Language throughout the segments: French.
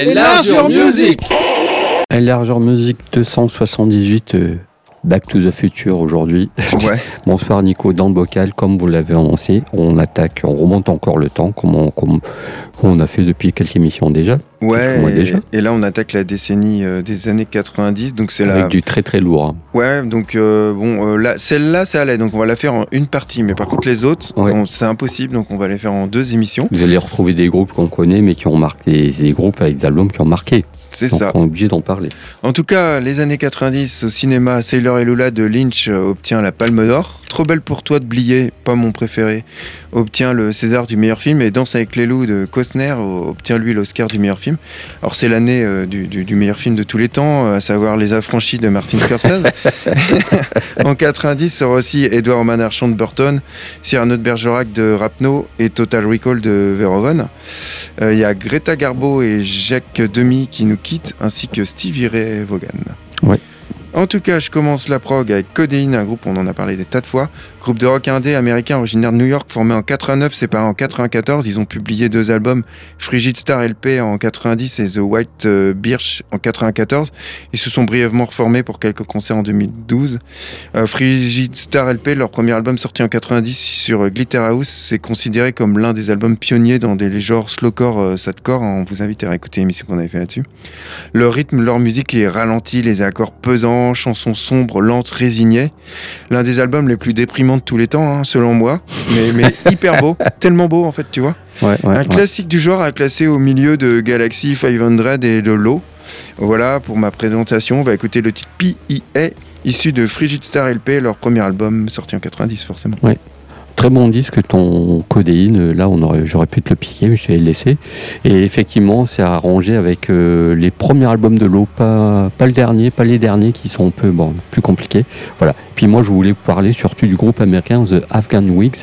Enlargeur Music. Enlargeur Music 278, euh, Back to the Future aujourd'hui. Ouais. Bonsoir Nico, dans le bocal, comme vous l'avez annoncé, on attaque, on remonte encore le temps, comme on, comme- comme on a fait depuis quelques émissions déjà, Ouais, et, déjà. et là on attaque la décennie euh, des années 90, donc c'est la. avec du très très lourd. hein. Ouais, donc euh, bon, euh, là, celle-là ça allait, donc on va la faire en une partie, mais par contre les autres, Ouais. c'est impossible, donc on va les faire en deux émissions. Vous allez retrouver des groupes qu'on connaît, mais qui ont marqué, des groupes avec des albums qui ont marqué. C'est ça. on est obligé d'en parler. En tout cas, les années 90 au cinéma, Sailor et Lula de Lynch euh, obtient la Palme d'Or. Trop belle pour toi de Blier, pas mon préféré, obtient le César du meilleur film et Danse avec les loups de Costner obtient lui l'Oscar du meilleur film. Alors c'est l'année euh, du, du- du meilleur film de tous les temps, à savoir Les Affranchis de Martin Scorsese. en 90 sort aussi Edouard Manarchon de Burton, Cyrano de Bergerac de Rapno et Total Recall de Verhoeven. Euh, Il y a Greta Garbo et Jacques Demy qui nous quittent, ainsi que Stevie Ray Vaughan. Ouais. En tout cas, je commence la prog avec Codeine, un groupe, on en a parlé des tas de fois. Groupe de rock indé américain originaire de New York, formé en 89, séparé en 94. Ils ont publié deux albums, Frigid Star LP en 90 et The White euh, Birch en 94. Ils se sont brièvement reformés pour quelques concerts en 2012. Euh, Frigid Star LP, leur premier album sorti en 90 sur euh, Glitter House, c'est considéré comme l'un des albums pionniers dans des genres slowcore, sadcore. On vous invite à écouter l'émission qu'on avait fait là-dessus. Leur rythme, leur musique est ralenti, les accords pesants, chansons sombres, lentes, résignées. L'un des albums les plus déprimants de tous les temps, hein, selon moi, mais, mais hyper beau, tellement beau en fait, tu vois. Ouais, ouais, Un ouais. classique du genre à classer au milieu de Galaxy 500 et de Low. Voilà pour ma présentation. On va écouter le titre P.I.A. issu de Frigid Star LP, leur premier album sorti en 90 forcément. Très bon disque, ton codéine. Là, on aurait, j'aurais pu te le piquer, mais je t'ai laissé. Et effectivement, c'est arrangé avec euh, les premiers albums de l'eau, pas, pas le dernier, pas les derniers qui sont un peu bon, plus compliqués. Voilà. Puis moi, je voulais vous parler surtout du groupe américain The Afghan Wigs,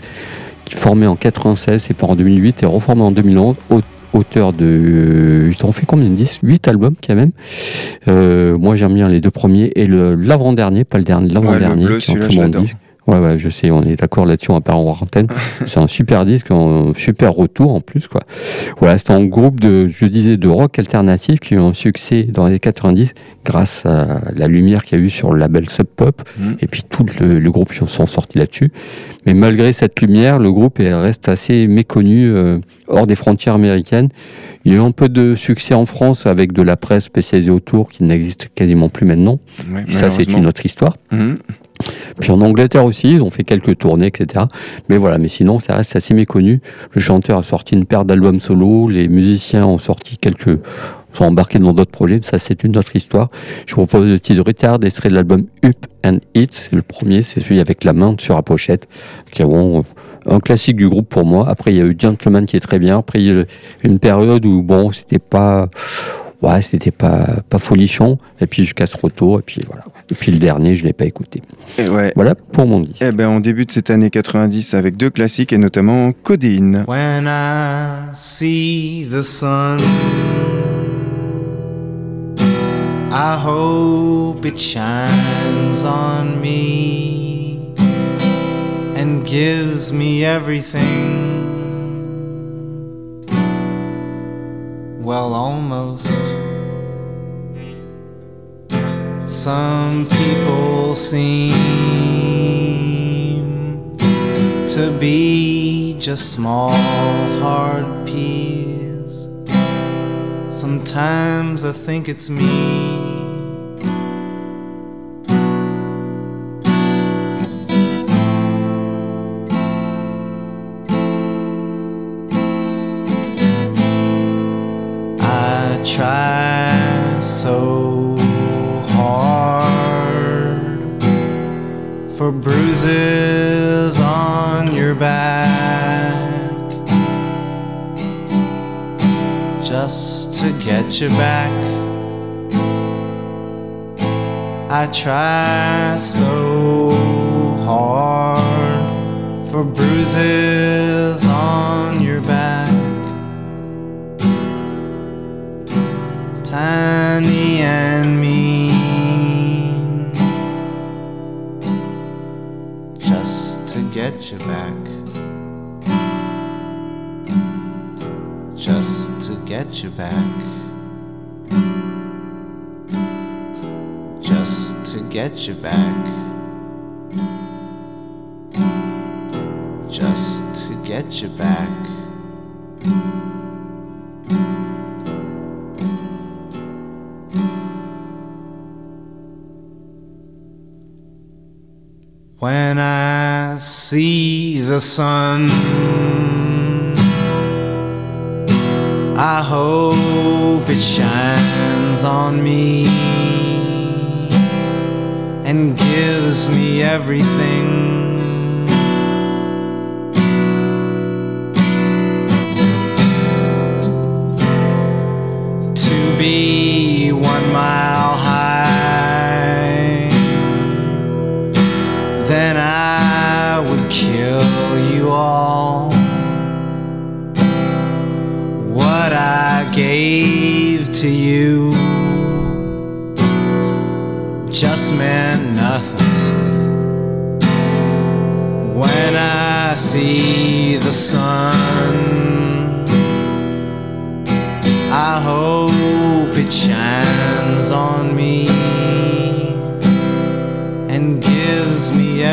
qui formé en 96 et pas en 2008 et reformé en 2011. au- Auteur de. Ils ont fait combien de disques? 8 albums quand même. Euh, moi j'aime bien les deux premiers et le l'avant-dernier, pas le dernier, l'avant-dernier. bleu, qui est un Ouais, ouais, je sais, on est d'accord là-dessus, on va pas en antenne. C'est un super disque, un super retour en plus, quoi. Voilà, c'est un groupe de, je disais, de rock alternatif qui a eu un succès dans les 90 grâce à la lumière qu'il y a eu sur le label Sub Pop. Mhm. Et puis tout le, le groupe sont sortis là-dessus. Mais malgré cette lumière, le groupe est- reste assez méconnu euh, hors des frontières américaines. Il y a eu un peu de succès en France avec de la presse spécialisée autour qui n'existe quasiment plus maintenant. Ouais, Ça, c'est une autre histoire. Mhm. Puis en Angleterre aussi, ils ont fait quelques tournées, etc. Mais voilà, mais sinon, ça reste assez méconnu. Le chanteur a sorti une paire d'albums solo, les musiciens ont sorti quelques sont embarqués dans d'autres projets, ça c'est une autre histoire. Je vous propose le titre Retard, extrait de l'album Up and It, le premier, c'est celui avec la main sur la pochette, qui est bon, euh, un classique du groupe pour moi. Après il y a eu Gentleman qui est très bien, après il y a eu une période où bon, c'était pas ouais, c'était pas pas folichon, et puis jusqu'à ce retour, et puis voilà. Et puis le dernier, je l'ai pas écouté. Et ouais. Voilà pour mon disque. Eh ben, on débute cette année 90 avec deux classiques et notamment Codéine. When I see the sun, I hope it shines on me and gives me everything. Well, almost. Some people seem to be just small hard peas. Sometimes I think it's me. Get you back. I try so hard for bruises on your back. Tiny and mean, just to get you back. Just to get you back. To get you back. Just to get you back. When I see the sun, I hope it shines on me and gives me everything. To be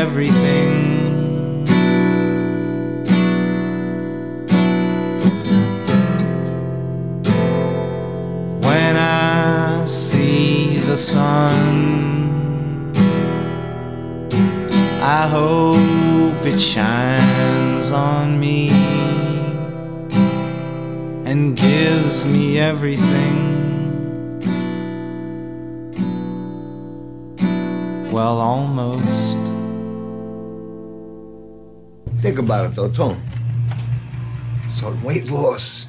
everything. When I see the sun, I hope it shines on me and gives me everything. Well, almost. Think about it though, Tone. So weight loss.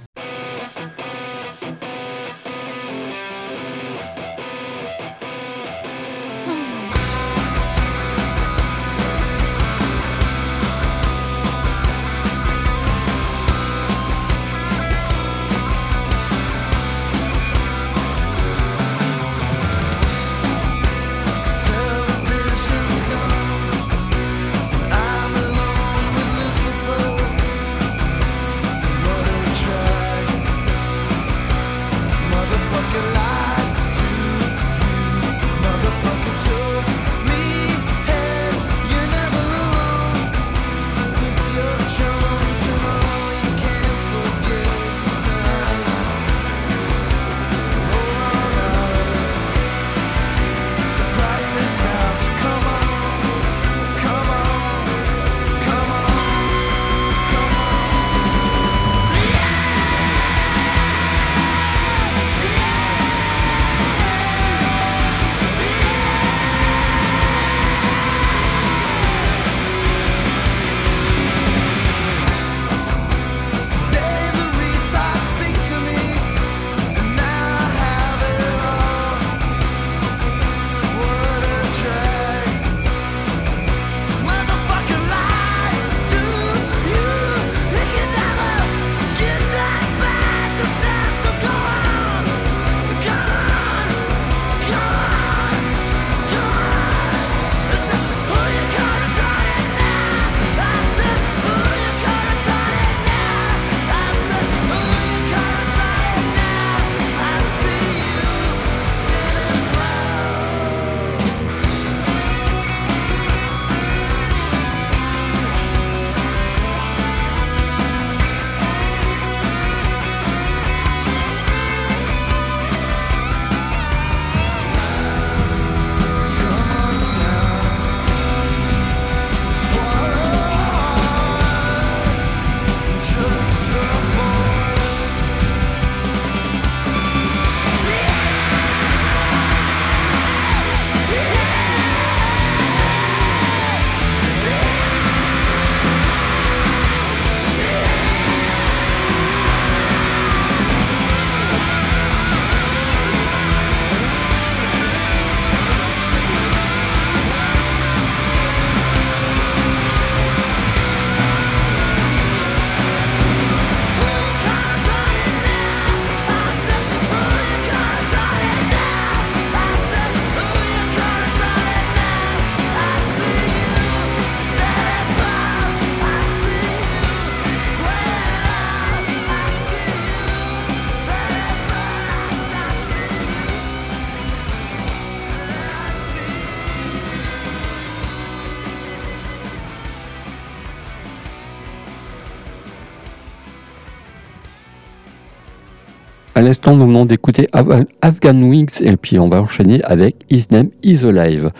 L'instant, nous venons d'écouter Af- Afghan Wings et puis on va enchaîner avec His Name Is Alive.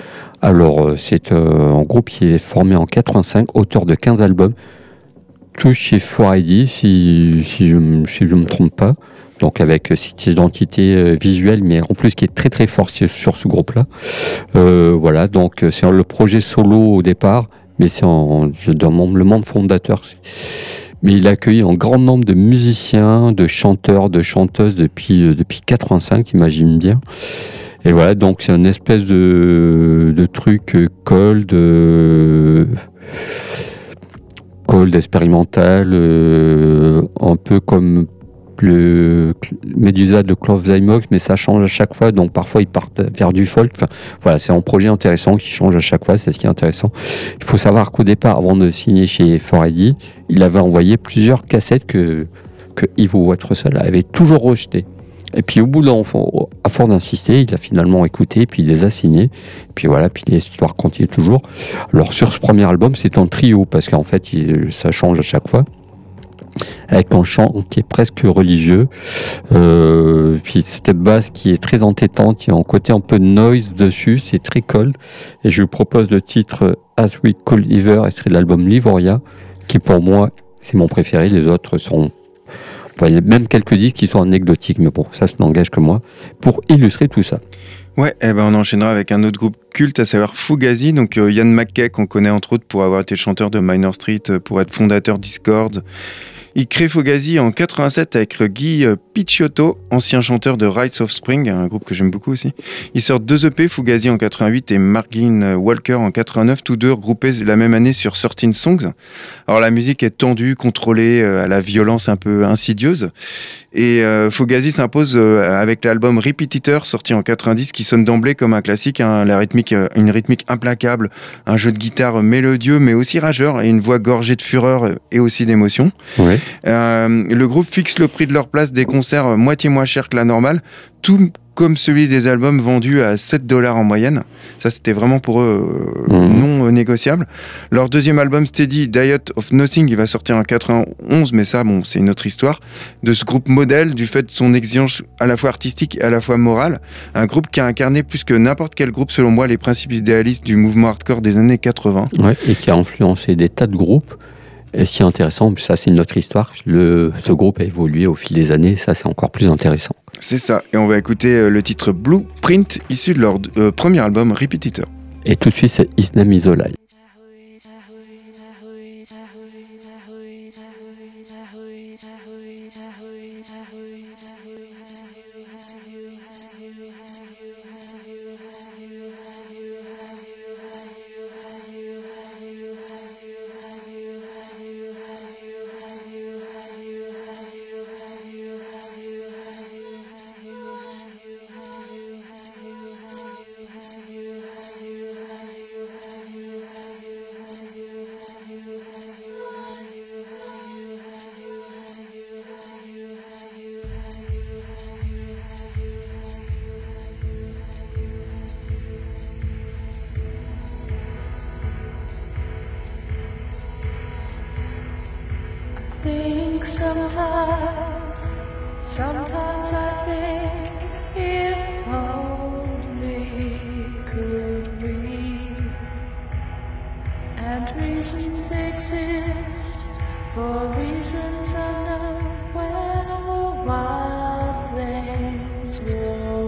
Alors, euh, c'est euh, un groupe qui est formé en 85, auteur de 15 albums, tous chez 4ID, si, si je ne me trompe pas. Donc, avec euh, cette identité visuelle, mais en plus qui est très très fort sur, ce groupe-là. Voilà, donc c'est le projet solo au départ, mais c'est le membre fondateur. Mais il a accueilli un grand nombre de musiciens, de chanteurs, de chanteuses depuis, euh, depuis 85, t'imagines bien. Et voilà, donc c'est une espèce de, de truc euh, cold, euh, cold expérimental, un peu comme le Medusa de Klaus Zymox, mais ça change à chaque fois, donc parfois ils partent vers du folk. Voilà, c'est un projet intéressant qui change à chaque fois, c'est ce qui est intéressant. Il faut savoir qu'au départ, avant de signer chez 4ID, il avait envoyé plusieurs cassettes que, que Ivo Watterson avait toujours rejetées. Et puis au bout d'un à force d'insister, il a finalement écouté, puis il les a signés. Et puis voilà, puis l'histoire continue toujours. Alors sur ce premier album, c'est un trio, parce qu'en fait, ça change à chaque fois. Avec un chant qui est presque religieux. Euh, puis cette basse qui est très entêtante, il y a un côté un peu noise dessus, c'est très cold. Et je vous propose le titre As We Cold Ever, extrait de l'album Livoria, qui pour moi, c'est mon préféré. Les autres sont il y a même quelques disques qui sont anecdotiques, mais bon, ça, ça n'engage que moi, pour illustrer tout ça. Ouais, eh ben on enchaînera avec un autre groupe culte, à savoir Fugazi. Donc euh, Ian McKay, qu'on connaît entre autres pour avoir été chanteur de Minor Street, euh, pour être fondateur Discord. Il crée Fugazi en 87 avec Guy euh, Picciotto, ancien chanteur de Rites of Spring, un groupe que j'aime beaucoup aussi. Ils sortent deux EP, Fugazi en 88 et Margin Walker en 89, tous deux regroupés la même année sur 13 Songs. Alors la musique est tendue, contrôlée, euh, à la violence un peu insidieuse. Et euh, Fugazi s'impose avec l'album Repetitor sorti en 90 qui sonne d'emblée comme un classique, hein, une rythmique implacable, un jeu de guitare mélodieux mais aussi rageur et une voix gorgée de fureur et aussi d'émotion. Euh, le groupe fixe le prix de leur place des concerts moitié moins cher que la normale, tout comme celui des albums vendus à 7 dollars en moyenne. Ça, c'était vraiment pour eux euh, Mhm. non négociable. Leur deuxième album, Steady Diet of Nothing, il va sortir en 91, mais ça, bon, c'est une autre histoire. De ce groupe modèle, du fait de son exigence à la fois artistique et à la fois morale. Un groupe qui a incarné plus que n'importe quel groupe, selon moi, les principes idéalistes du mouvement hardcore des années 80. Ouais, et qui a influencé des tas de groupes. Et est intéressant, ça c'est une autre histoire, le, ce groupe a évolué au fil des années, ça c'est encore plus intéressant. C'est ça. Et on va écouter euh, le titre Blueprint, issu de leur euh, premier album Repetitor. Et tout de suite c'est His Name and reasons exist for reasons unknown. Where wild things were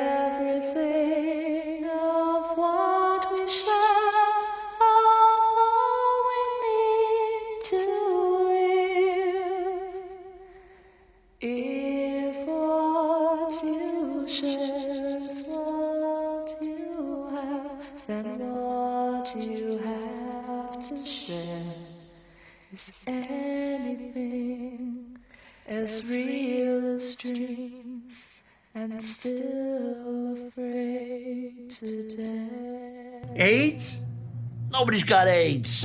everything pobres carentes.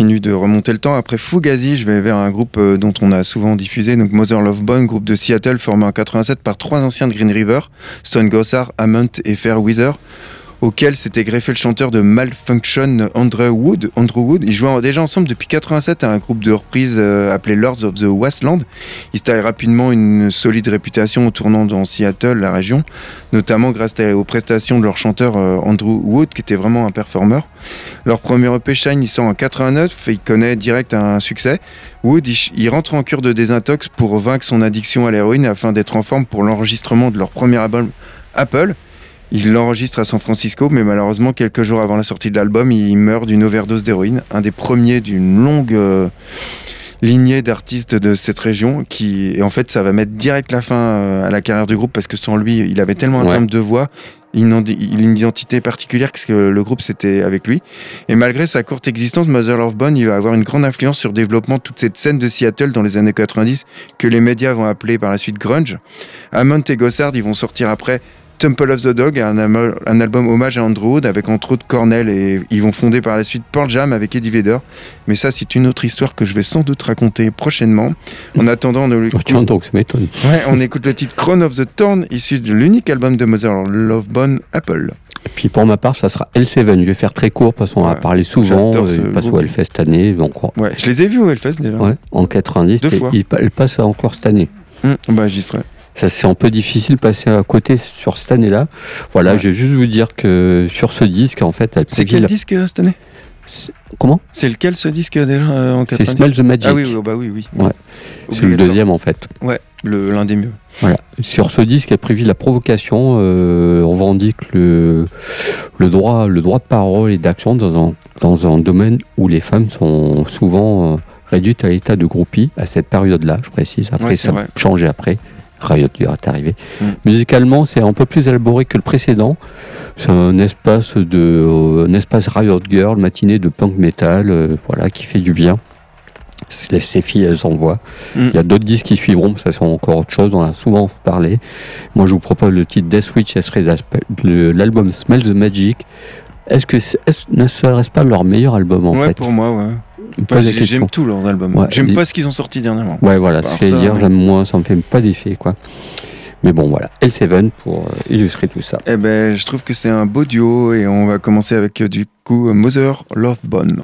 De remonter le temps. Après Fugazi, je vais vers un groupe euh, dont on a souvent diffusé, donc Mother Love Bone, groupe de Seattle formé en 87 par trois anciens de Green River, Stone Gossard, Hammond et Fairweather, auquel s'était greffé le chanteur de Malfunction Andrew Wood. Andrew Wood. Ils jouaient déjà ensemble depuis 87 à un groupe de reprise euh, appelé Lords of the Westland. Ils taillent rapidement une solide réputation en tournant dans Seattle, la région, notamment grâce aux prestations de leur chanteur euh, Andrew Wood, qui était vraiment un performeur. Leur premier EP Shine, il sort en 89 et il connaît direct un succès. Wood, il rentre en cure de désintox pour vaincre son addiction à l'héroïne afin d'être en forme pour l'enregistrement de leur premier album Apple. Il l'enregistre à San Francisco, mais malheureusement, quelques jours avant la sortie de l'album, il meurt d'une overdose d'héroïne. Un des premiers d'une longue euh, lignée d'artistes de cette région. Qui, et en fait, ça va mettre direct la fin euh, à la carrière du groupe parce que sans lui, il avait tellement un Ouais. timbre de voix, une, une identité particulière parce que le groupe c'était avec lui. Et malgré sa courte existence, Mother Love Bone, il va avoir une grande influence sur le développement de toute cette scène de Seattle dans les années 90 que les médias vont appeler par la suite grunge. Hammond et Gossard, ils vont sortir après Temple of the Dog, un, un album hommage à Andrew Wood avec entre autres Cornell et ils vont fonder par la suite Pearl Jam avec Eddie Vedder. Mais ça, c'est une autre histoire que je vais sans doute raconter prochainement. En attendant, on, Oh, tiens donc, ça m'étonne. Ouais, on écoute le titre Crown of the Thorn, issu de l'unique album de Mother Love Bone, Apple. Et puis pour ma part, ça sera L7. Je vais faire très court parce qu'on en a Ouais, parlé souvent. euh, ce Il passe au. Hellfest cette année. Donc, ouais, Ouais, je les ai vus au Hellfest déjà. en 90, Deux et fois. il, pa- elle passe encore cette année. Hum, bah, j'y serai. Ça, c'est un peu difficile de passer à côté sur cette année-là. Voilà, Ouais. je vais juste vous dire que sur ce disque, en fait, elle C'est quel la- disque euh, cette année? Comment? C'est lequel ce disque déjà euh, en C'est 90 Smell the Magic. Ah oui, oui, bah oui, oui. Ouais. C'est le deuxième, en fait. Ouais, l'un des mieux. Voilà. Sur ce disque, elle prévit la provocation, euh, on revendique le, le, droit, le droit de parole et d'action dans un, dans un domaine où les femmes sont souvent euh, réduites à l'état de groupie à cette période-là, je précise. Après, Ouais, ça a changé après. Riot est arrivé. Mm. Musicalement, c'est un peu plus élaboré que le précédent. C'est un espace de, euh, un espace Riot Girl, matinée de punk metal, euh, voilà, qui fait du bien. Ces filles, elles envoient. Mm. Il y a d'autres disques qui suivront, ça c'est encore autre chose, on en a souvent parlé. Moi, je vous propose le titre Death Witch, ce serait l'album Smell the Magic. Est-ce que est-ce- ne serait-ce pas leur meilleur album en ouais, fait? pour moi, ouais. J'aime tous leurs albums. Ouais, J'aime pas ce qu'ils ont sorti dernièrement. Ouais, voilà, ce que je dire, j'aime moins, ça me fait pas d'effet, quoi. Mais bon, voilà, L7 pour euh, illustrer tout ça. Eh ben, je trouve que c'est un beau duo et on va commencer avec euh, du coup Mother Love Bone.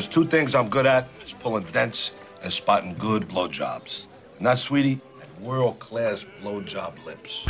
there's two things I'm good at, it's pulling dents and spotting good blowjobs. And that, sweetie, and world-class blowjob lips.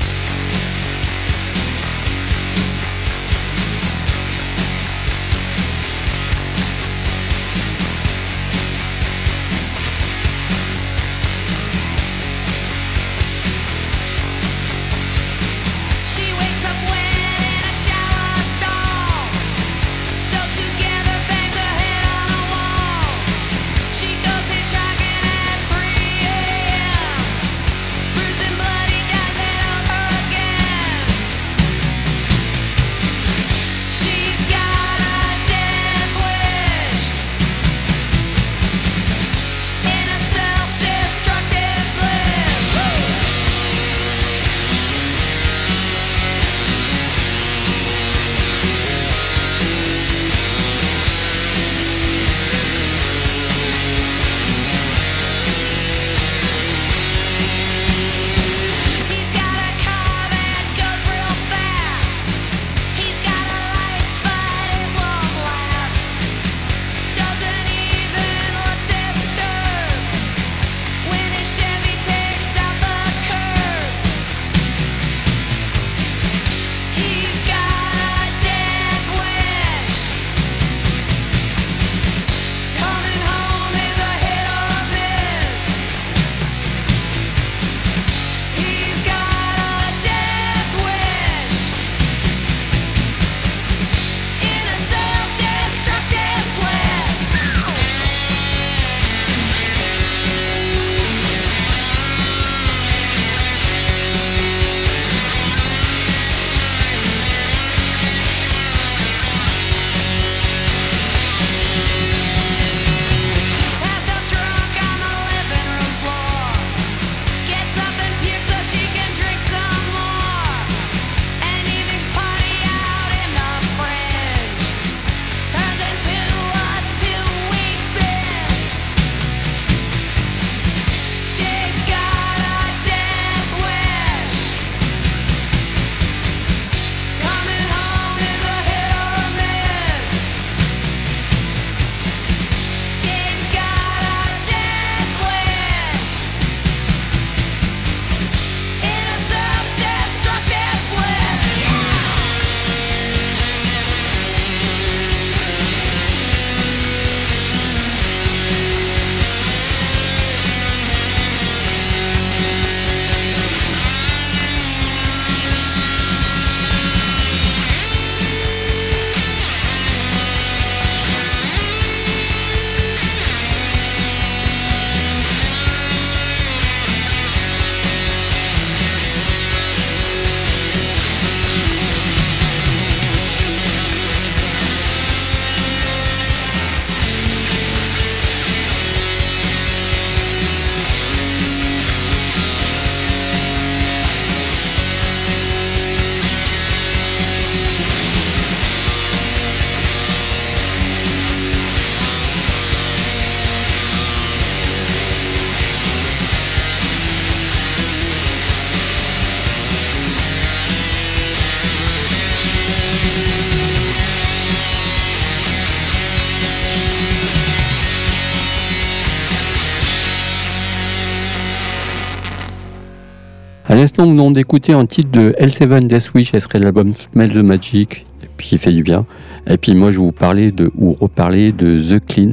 À l'instant, nous venons d'écouter un titre de L7 Death Wish, ce serait l'album Smell the Magic, et puis il fait du bien. Et puis moi, je vais vous parler de, ou reparler de The Clean,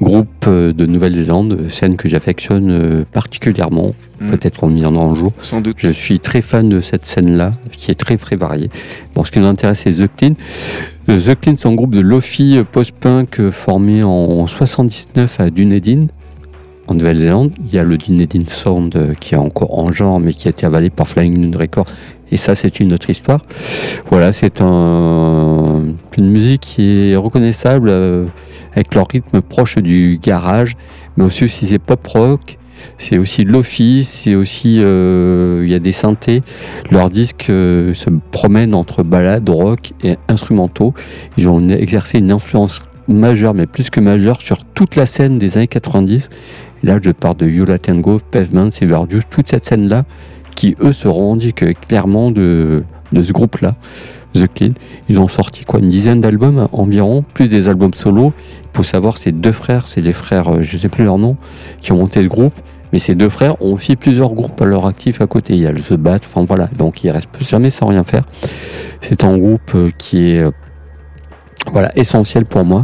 groupe euh, de Nouvelle-Zélande, scène que j'affectionne euh, particulièrement. Mm. Peut-être qu'on y en aura un jour. Sans doute. Je suis très fan de cette scène-là, qui est très très variée. Bon, ce qui nous intéresse, c'est The Clean. Euh, The Clean, c'est un groupe de Lofi post-punk formé en 79 à Dunedin, en Nouvelle-Zélande. Il y a le Dunedin Sound qui est encore en genre, mais qui a été avalé par Flying Nun Records. Et ça, c'est une autre histoire. Voilà, c'est un, une musique qui est reconnaissable euh, avec leur rythme proche du garage, mais aussi si c'est pop rock. C'est aussi lofi, c'est aussi euh, il y a des synthés. Leur disque euh, se promène entre ballades, rock et instrumentaux. Ils ont exercé une influence majeure, mais plus que majeure, sur toute la scène des années 90. Et là, je parle de You Let and Go, Pavement, Silver Juice, toute cette scène-là, qui eux se revendiquent clairement de, ce groupe-là, The Clean. Ils ont sorti quoi, une dizaine d'albums environ, plus des albums solo. Il faut savoir, c'est deux frères, c'est les frères, euh, je sais plus leur nom, qui ont monté ce groupe. Mais ces deux frères ont aussi plusieurs groupes à leur actif à côté. Il y a The Bat, enfin voilà. Donc ils restent jamais sans rien faire. C'est un groupe euh, qui est euh, voilà, essentiel pour moi,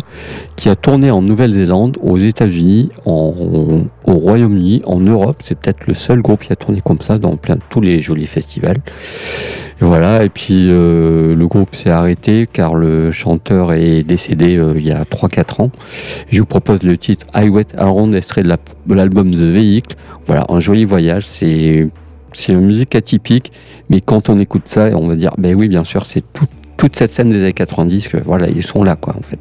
qui a tourné en Nouvelle-Zélande, aux États-Unis, au Royaume-Uni, en Europe. C'est peut-être le seul groupe qui a tourné comme ça dans plein tous les jolis festivals. Et voilà, et puis euh, le groupe s'est arrêté car le chanteur est décédé euh, il y a 3-4 ans. Je vous propose le titre I Wait Around, extrait de de l'album The Vehicle. Voilà, un joli voyage. C'est c'est une musique atypique, mais quand on écoute ça, on va dire, ben oui, bien sûr, c'est tout- toute cette scène des années 90 que voilà, ils sont là, quoi, en fait.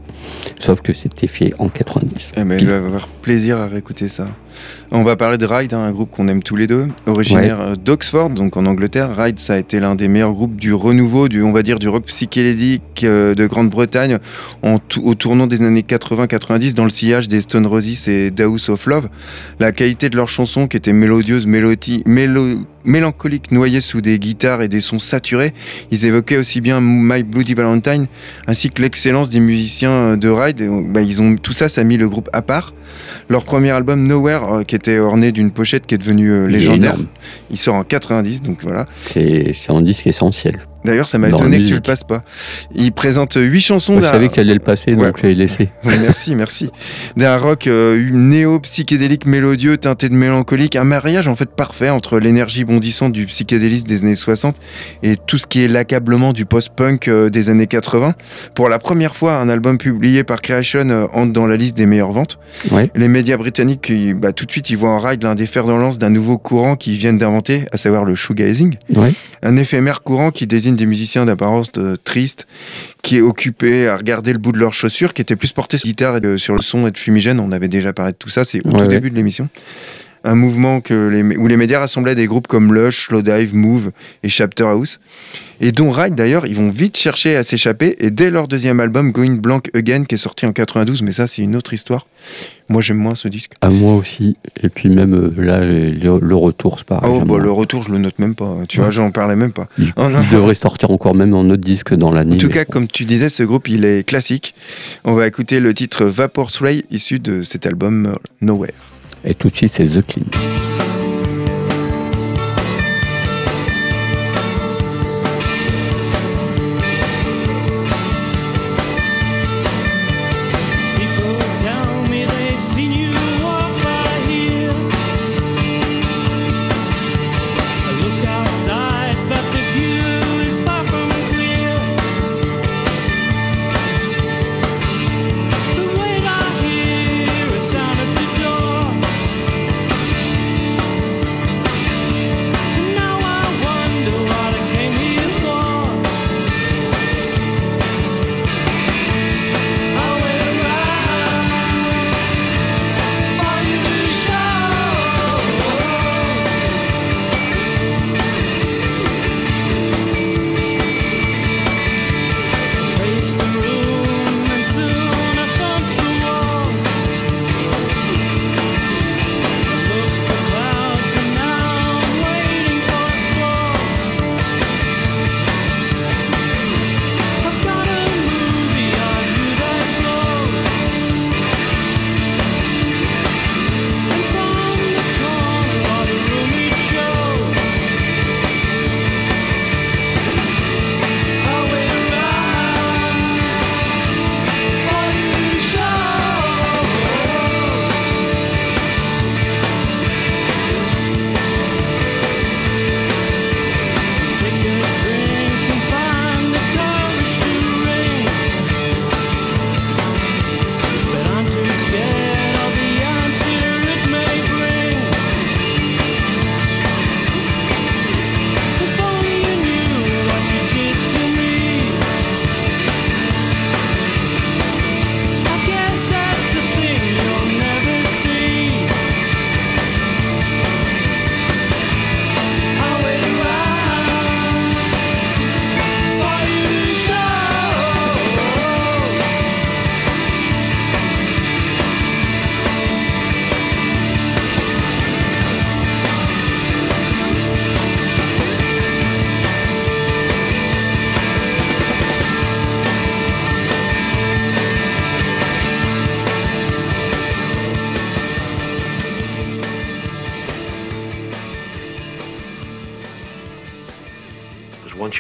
Sauf que c'était fait en 90. Eh ben, je vais avoir plaisir à réécouter ça. On va parler de Ride, hein, un groupe qu'on aime tous les deux, originaire euh, d'Oxford, donc en Angleterre. Ride, ça a été l'un des meilleurs groupes du renouveau, du, on va dire, du rock psychédélique euh, de Grande-Bretagne au tournant des années 80-90 dans le sillage des Stone Roses et House of Love. La qualité de leurs chansons, qui étaient mélodieuses, mélodie, mélo- mélancoliques, noyées sous des guitares et des sons saturés, ils évoquaient aussi bien My Bloody Valentine ainsi que l'excellence des musiciens de Ride. Bah, ils ont tout ça, ça a mis le groupe à part. Leur premier album Nowhere, euh, qui était orné d'une pochette qui est devenue euh, Il légendaire, énorme. il sort en 90, donc voilà. C'est c'est un disque essentiel. D'ailleurs, ça m'a étonné que tu le musique. passes pas. Il présente huit chansons. Moi, je savais que tu allais le passer, Ouais. donc je l'ai laissé. Merci, merci. D'un rock euh, néo-psychédélique mélodieux teinté de mélancolique, un mariage en fait parfait entre l'énergie bondissante du psychédélisme des années 60 et tout ce qui est l'accablement du post-punk euh, des années 80. Pour la première fois, un album publié par Creation euh, entre dans la liste des meilleures ventes. Ouais. Les médias britanniques, bah, tout de suite, ils voient en ride l'un des fers dans lance d'un nouveau courant qu'ils viennent d'inventer, à savoir le shoegazing. Ouais. Un éphémère courant qui désigne des musiciens d'apparence euh, triste, qui est occupé à regarder le bout de leurs chaussures, qui était plus porté sur la guitare et de- sur le son et de fumigène. On avait déjà parlé de tout ça, c'est au Ouais, tout ouais. début de l'émission. Un mouvement que les, où les médias rassemblaient des groupes comme Lush, Slowdive, Move et Chapter House. Et dont Ride d'ailleurs, ils vont vite chercher à s'échapper. Et dès leur deuxième album, Going Blank Again, qui est sorti en 92, mais ça c'est une autre histoire. Moi j'aime moins ce disque. À moi aussi. Et puis même euh, là, le, le retour, c'est pareil. Oh, bah, le retour, je le note même pas. Tu vois, Ouais. j'en parlais même pas. Il, Oh, il devrait sortir encore même en autre disque dans l'année. En tout cas, comme tu disais, ce groupe, il est classique. On va écouter le titre Vapor Sway, issu de cet album euh, Nowhere. Et tout de suite, c'est The Clean.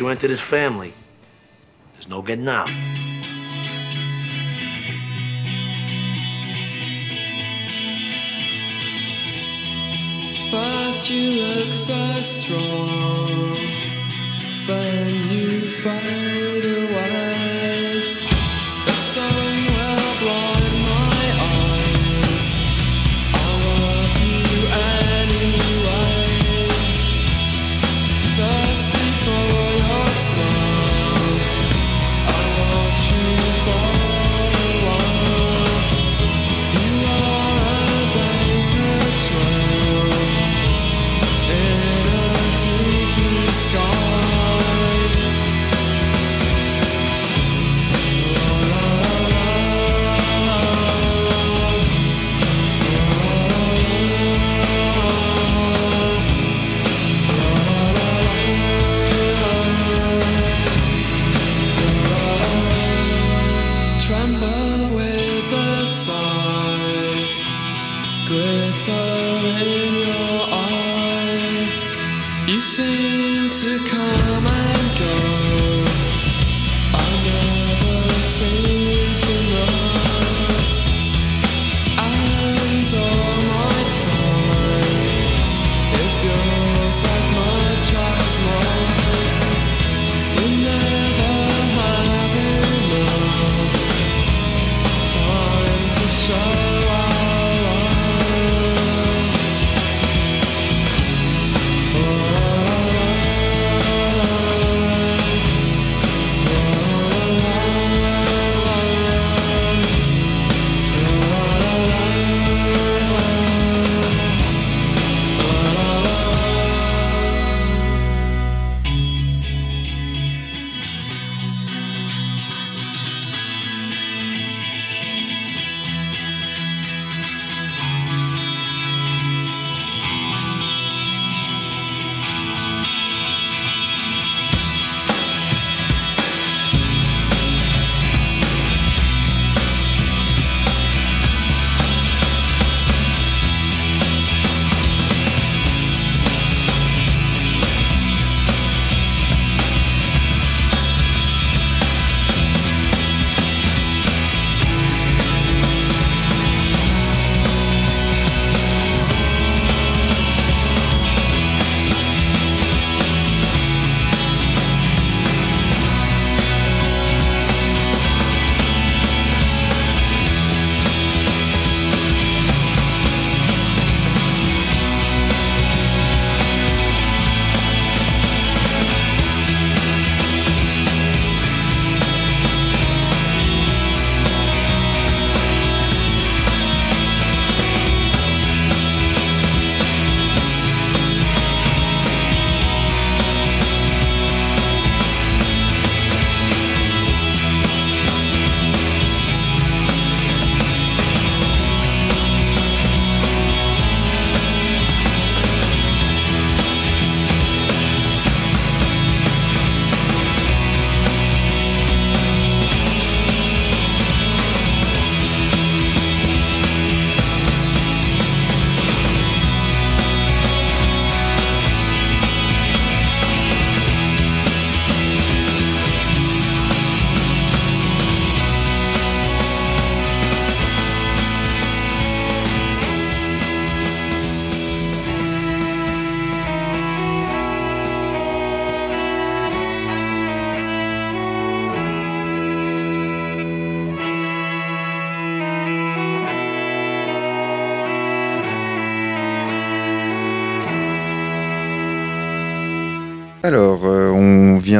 You enter this family, there's no getting out. First you look so strong, then you fade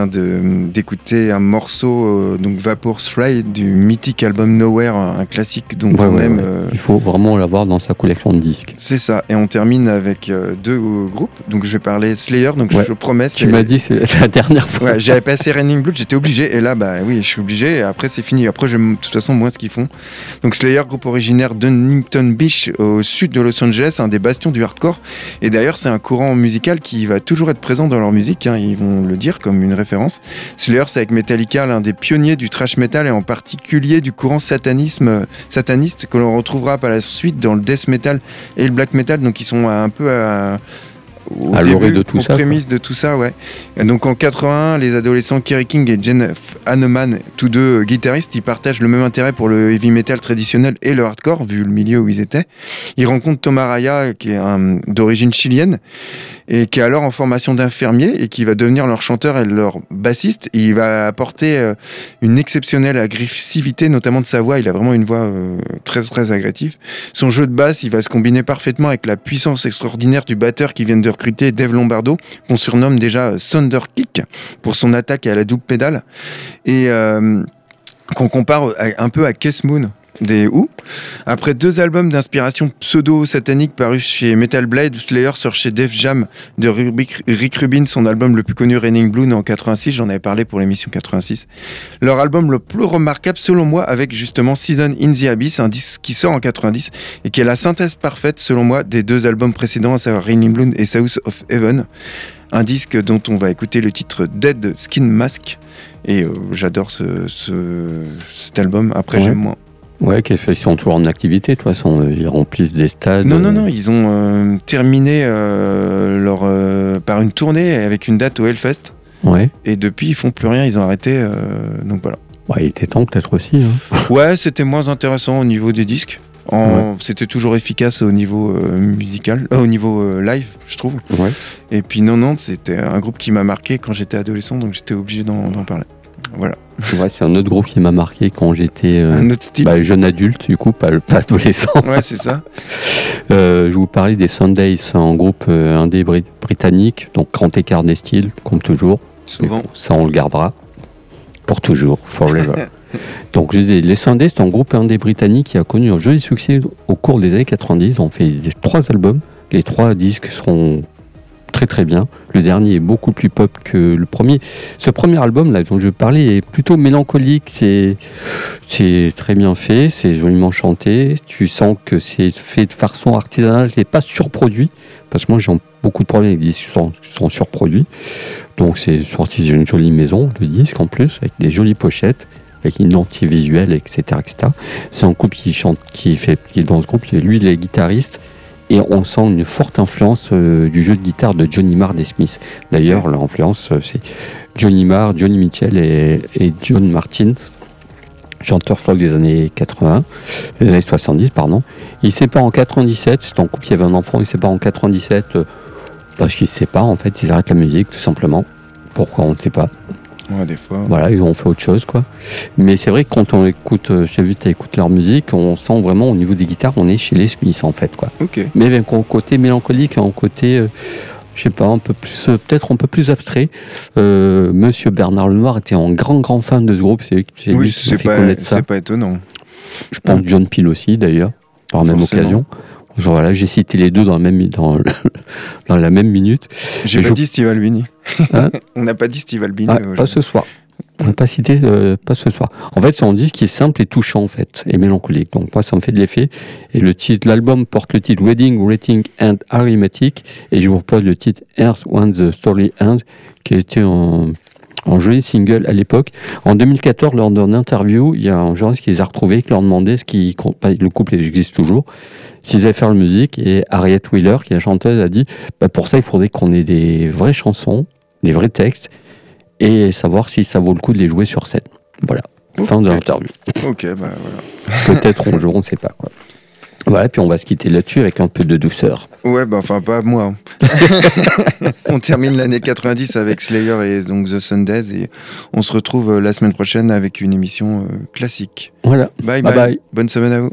vient d'écouter un morceau, euh, donc Vapor Ride du mythique album Nowhere, un, classique dont Ouais, on ouais, aime. ouais. euh, Il faut vraiment l'avoir dans sa collection de disques. c'est ça. Et on termine avec euh, deux groupes. Donc, je vais parler Slayer. Donc, je promets. Tu m'as dit c'est la dernière fois. Ouais, j'avais passé Raining Blood, j'étais obligé. Et là, bah oui, je suis obligé. Et après, c'est fini. Après, j'aime de toute façon moins ce qu'ils font. Donc, Slayer, groupe originaire de Newton Beach, au sud de Los Angeles, un des bastions du hardcore. Et d'ailleurs, c'est un courant musical qui va toujours être présent dans leur musique. hein, ils vont le dire comme une référence. Slayer, c'est avec Metallica l'un des pionniers du thrash metal et en particulier du courant satanisme, sataniste que l'on retrouvera par la suite dans le death metal et le black metal. Donc, ils sont un peu à au À début, de tout aux ça, quoi. prémices de tout ça, ouais. Et donc en 81, les adolescents Kerry King et Jen. Hanneman, tous deux euh, guitaristes, ils partagent le même intérêt pour le heavy metal traditionnel et le hardcore, vu le milieu où ils étaient. Ils rencontrent Thomas Raya, qui est d'origine chilienne, et qui est alors en formation d'infirmier et qui va devenir leur chanteur et leur bassiste. Il va apporter euh, une exceptionnelle agressivité, notamment de sa voix. Il a vraiment une voix euh, très très agressive. Son jeu de basse, il va se combiner parfaitement avec la puissance extraordinaire du batteur qui vient de recruter Dave Lombardo, qu'on surnomme déjà euh, Thunder Kick pour son attaque à la double pédale et qu'on compare un peu à Kiss Moon des Who. Après deux albums d'inspiration pseudo-satanique parus chez Metal Blade, Slayer sort chez Def Jam de Rick, Rubin, son album le plus connu Raining Blood en 86, j'en avais parlé pour l'émission 86. Leur album le plus remarquable selon moi avec justement Season in the Abyss, un disque qui sort en 90 et qui est la synthèse parfaite selon moi des deux albums précédents, à savoir Raining Blood et South of Heaven. Un disque dont on va écouter le titre Dead Skin Mask. Et euh, j'adore ce, ce- cet album. Après, Ouais. j'aime moins. Ouais, qu'ils sont toujours en activité, de toute façon, ils remplissent des stades. Non, non, euh, non, ils ont euh, terminé euh, leur, euh, par une tournée avec une date au Hellfest. Ouais. Et depuis, ils font plus rien, ils ont arrêté. donc voilà. Ouais, il était temps peut-être aussi. hein. Ouais, c'était moins intéressant au niveau des disques. C'était toujours efficace au niveau euh, musical, euh, au niveau euh, live, je trouve. Ouais. Et puis non, non, c'était un groupe qui m'a marqué quand j'étais adolescent, donc j'étais obligé d'en parler. Voilà. C'est un autre groupe qui m'a marqué quand j'étais euh, Un autre style. bah, jeune adulte, du coup, pas, pas adolescent. Ouais, c'est ça. Euh, je vous parlais des Sundays, un groupe euh, indé brit- britannique, donc grand écart des styles, comme toujours. Souvent. Ça, on le gardera. Pour toujours, forever. donc, je disais, les Sundays, c'est un groupe indé britannique qui a connu un joli succès au cours des années 90. Ils ont fait trois albums. Les trois disques sont très très bien. Le dernier est beaucoup plus pop que le premier. Ce premier album là dont je parlais est plutôt mélancolique. C'est c'est très bien fait, c'est joliment chanté. Tu sens que c'est fait de façon artisanale et pas surproduit. Parce que moi j'ai beaucoup de problèmes avec les disques qui sont, surproduits. Donc c'est sorti d'une jolie maison, le disque en plus, avec des jolies pochettes, avec une identité visuelle, etc. etc. C'est un couple qui chante, qui, fait, qui dans ce groupe, lui il est guitariste. Et on sent une forte influence euh, du jeu de guitare de Johnny Marr des Smiths. D'ailleurs, l'influence, euh, c'est Johnny Marr, Johnny Mitchell et, et John Martin, chanteur folk des années 80, des années 70, pardon. Il sépare en 97, c'est en couple, il y avait un enfant, il se sépare en 97 euh, parce qu'ils se séparent, en fait, ils arrêtent la musique, tout simplement. Pourquoi, on ne sait pas. Ouais, des fois. Voilà, ils ont fait autre chose, quoi. Mais c'est vrai que quand on écoute, j'ai vu, tu écoutes leur musique, on sent vraiment au niveau des guitares, on est chez les Smiths, en fait, quoi. Mais avec un côté mélancolique, un côté, euh, je sais pas, un peu plus, euh, peut-être un peu plus abstrait. Euh, Monsieur Bernard Lenoir était un grand, grand fan de ce groupe. C'est lui qui Oui, lui qui fait pas, connaître ça. c'est pas étonnant. Je pense John Peel aussi, d'ailleurs, par la même occasion. Genre, voilà, j'ai cité les deux dans la même, dans, dans la même minute. J'ai pas je- dit Steve Albini. Hein On n'a pas dit Steve Albini. Ah, pas ce soir. On n'a pas cité, euh, pas ce soir. En fait, c'est un disque qui est simple et touchant, en fait, et mélancolique. Donc, moi, ça me fait de l'effet. Et le titre, l'album porte le titre Wedding, Rating and Arithmetic. Et je vous propose le titre Earth When the Story Ends, qui a été un, un joli single à l'époque. En 2014, lors d'une interview, il y a un journaliste qui les a retrouvés, qui leur demandait ce qui, le couple existe toujours, s'ils allaient faire la musique. Et Harriet Wheeler, qui est la chanteuse, a dit, bah, pour ça, il faudrait qu'on ait des vraies chansons, des vrais textes, et savoir si ça vaut le coup de les jouer sur scène. Voilà. Fin de l'interview. Ok, bah voilà. Peut-être un jour, on ne sait pas. Quoi. Voilà, puis on va se quitter là-dessus avec un peu de douceur. Ouais, bah enfin pas moi. on termine l'année 90 avec Slayer et donc The Sundays et on se retrouve euh, la semaine prochaine avec une émission euh, classique. Voilà. Bye Bye bye. bye. Bonne semaine à vous.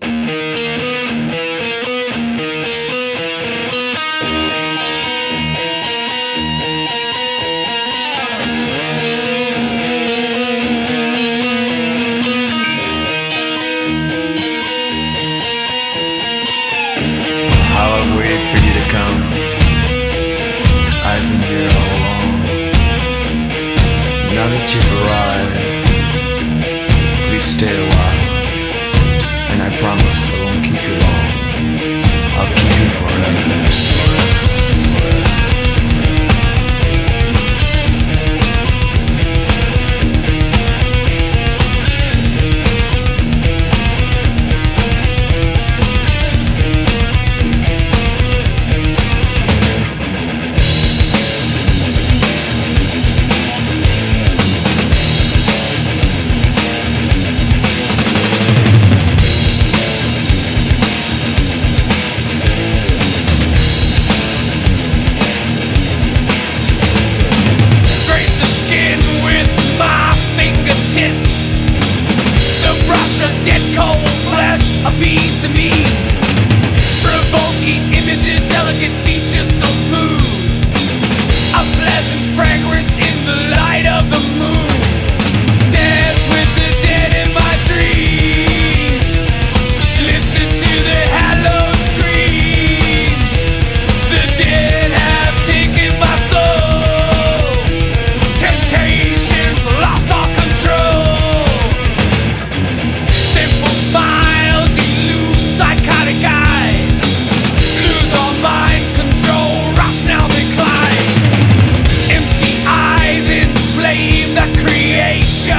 still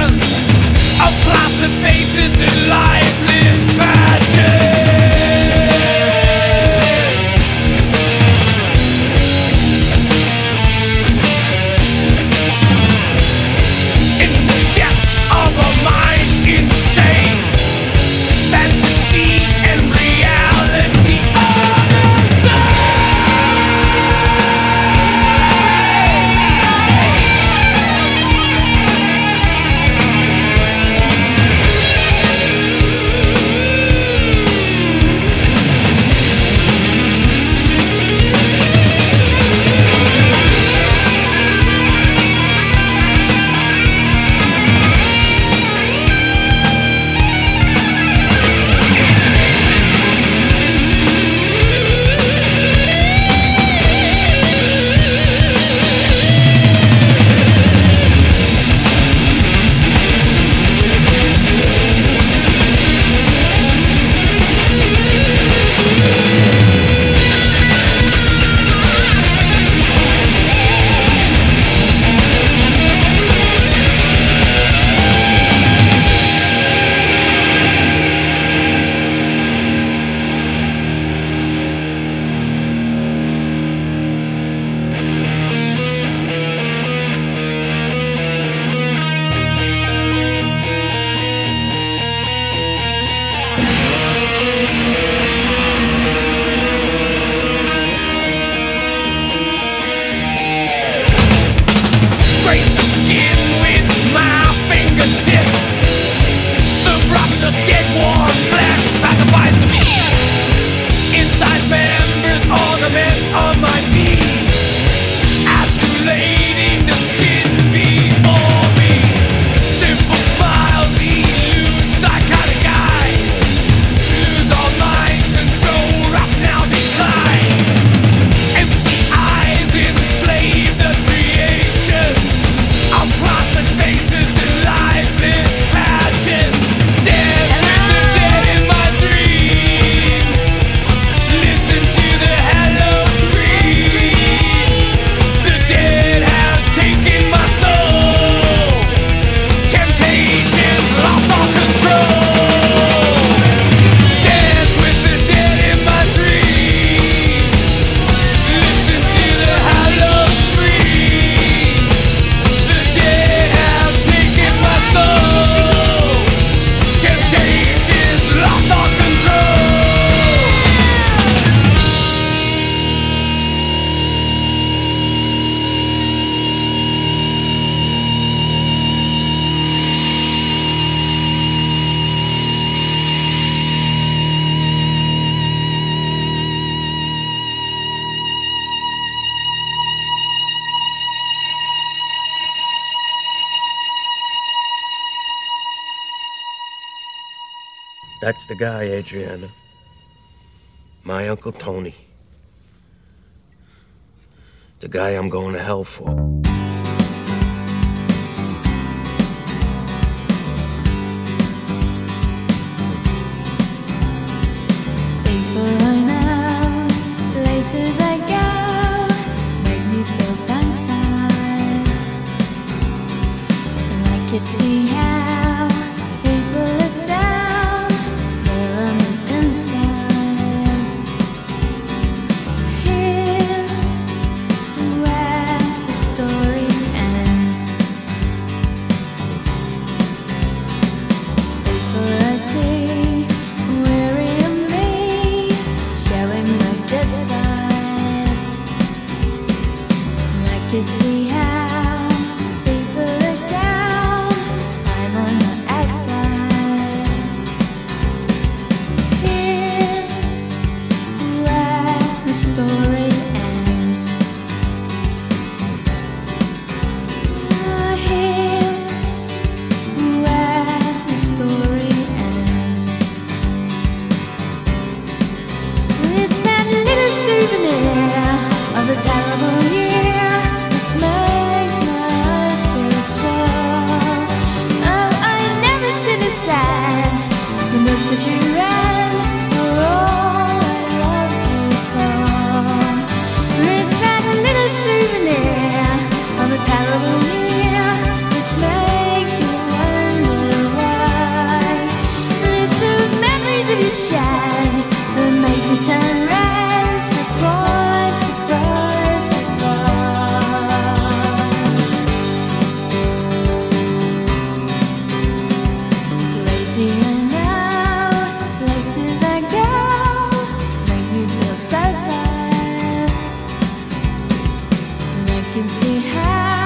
of placid faces in life. dead warm flesh pacifies me. Inside members, ornaments on my feet. That's the guy, Adriana. My Uncle Tony. The guy I'm going to hell for. see how